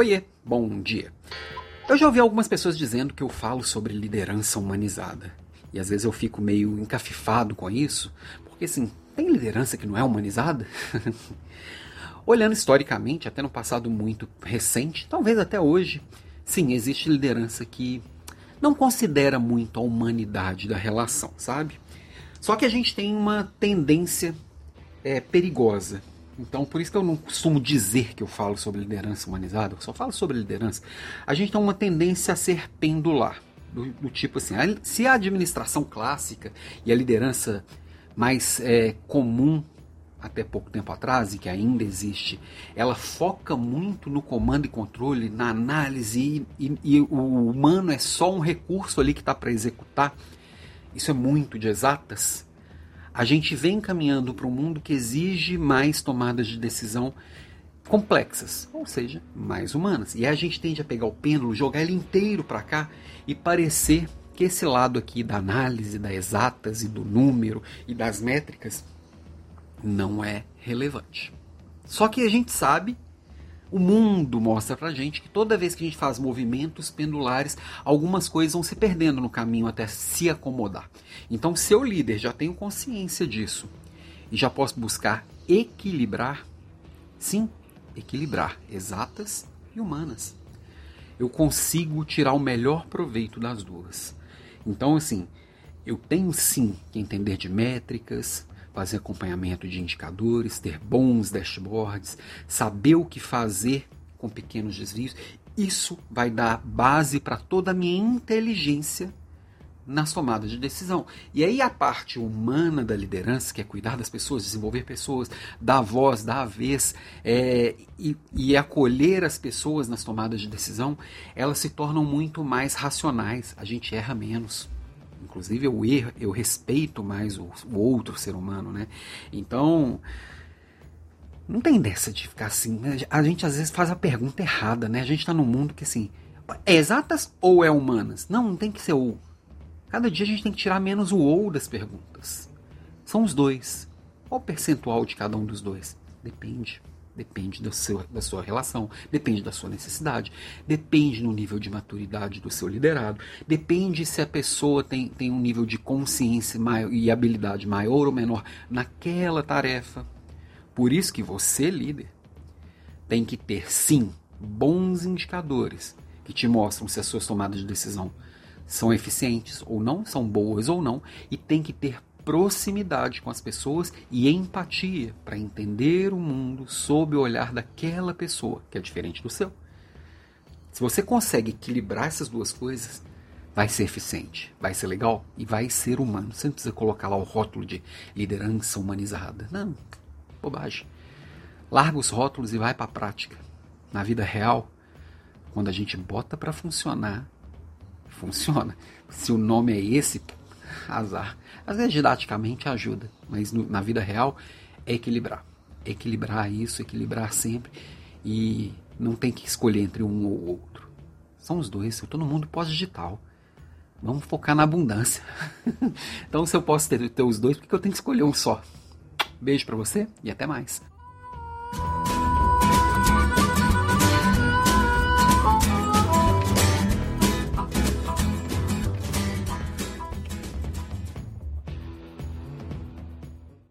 Oiê, bom dia. Eu já ouvi algumas pessoas dizendo que eu falo sobre liderança humanizada. E às vezes eu fico meio encafifado com isso, porque assim, tem liderança que não é humanizada? Olhando historicamente, até no passado muito recente, talvez até hoje, sim, existe liderança que não considera muito a humanidade da relação, sabe? Só que a gente tem uma tendência é, perigosa então, por isso que eu não costumo dizer que eu falo sobre liderança humanizada, eu só falo sobre liderança. A gente tem uma tendência a ser pendular. Do, do tipo assim, a, se a administração clássica e a liderança mais é, comum até pouco tempo atrás e que ainda existe, ela foca muito no comando e controle, na análise e, e, e o humano é só um recurso ali que está para executar. Isso é muito de exatas a gente vem caminhando para um mundo que exige mais tomadas de decisão complexas, ou seja, mais humanas. E a gente tende a pegar o pêndulo, jogar ele inteiro para cá e parecer que esse lado aqui da análise, das exatas e do número e das métricas não é relevante. Só que a gente sabe o mundo mostra pra gente que toda vez que a gente faz movimentos pendulares, algumas coisas vão se perdendo no caminho até se acomodar. Então, se eu líder já tenho consciência disso e já posso buscar equilibrar, sim, equilibrar exatas e humanas. Eu consigo tirar o melhor proveito das duas. Então, assim, eu tenho sim que entender de métricas, fazer acompanhamento de indicadores, ter bons dashboards, saber o que fazer com pequenos desvios. Isso vai dar base para toda a minha inteligência nas tomadas de decisão. E aí a parte humana da liderança, que é cuidar das pessoas, desenvolver pessoas, dar voz, dar a vez é, e, e acolher as pessoas nas tomadas de decisão, elas se tornam muito mais racionais. A gente erra menos. Inclusive eu eu respeito mais o, o outro ser humano, né? Então, não tem dessa de ficar assim. Né? A gente às vezes faz a pergunta errada, né? A gente está num mundo que assim, é exatas ou é humanas? Não, não tem que ser ou. Cada dia a gente tem que tirar menos o ou das perguntas. São os dois. Qual o percentual de cada um dos dois? Depende. Depende do seu, da sua relação, depende da sua necessidade, depende no nível de maturidade do seu liderado, depende se a pessoa tem, tem um nível de consciência maior, e habilidade maior ou menor naquela tarefa. Por isso que você, líder, tem que ter sim bons indicadores que te mostram se as suas tomadas de decisão são eficientes ou não, são boas ou não, e tem que ter proximidade com as pessoas e empatia para entender o mundo sob o olhar daquela pessoa, que é diferente do seu. Se você consegue equilibrar essas duas coisas, vai ser eficiente, vai ser legal e vai ser humano. Você não precisa colocar lá o rótulo de liderança humanizada. Não, bobagem. Larga os rótulos e vai para a prática. Na vida real, quando a gente bota para funcionar, funciona. Se o nome é esse, azar. Às vezes didaticamente ajuda, mas no, na vida real é equilibrar. Equilibrar isso, equilibrar sempre e não tem que escolher entre um ou outro. São os dois, no mundo pós-digital. Vamos focar na abundância. então se eu posso ter, ter os dois, por que eu tenho que escolher um só? Beijo para você e até mais.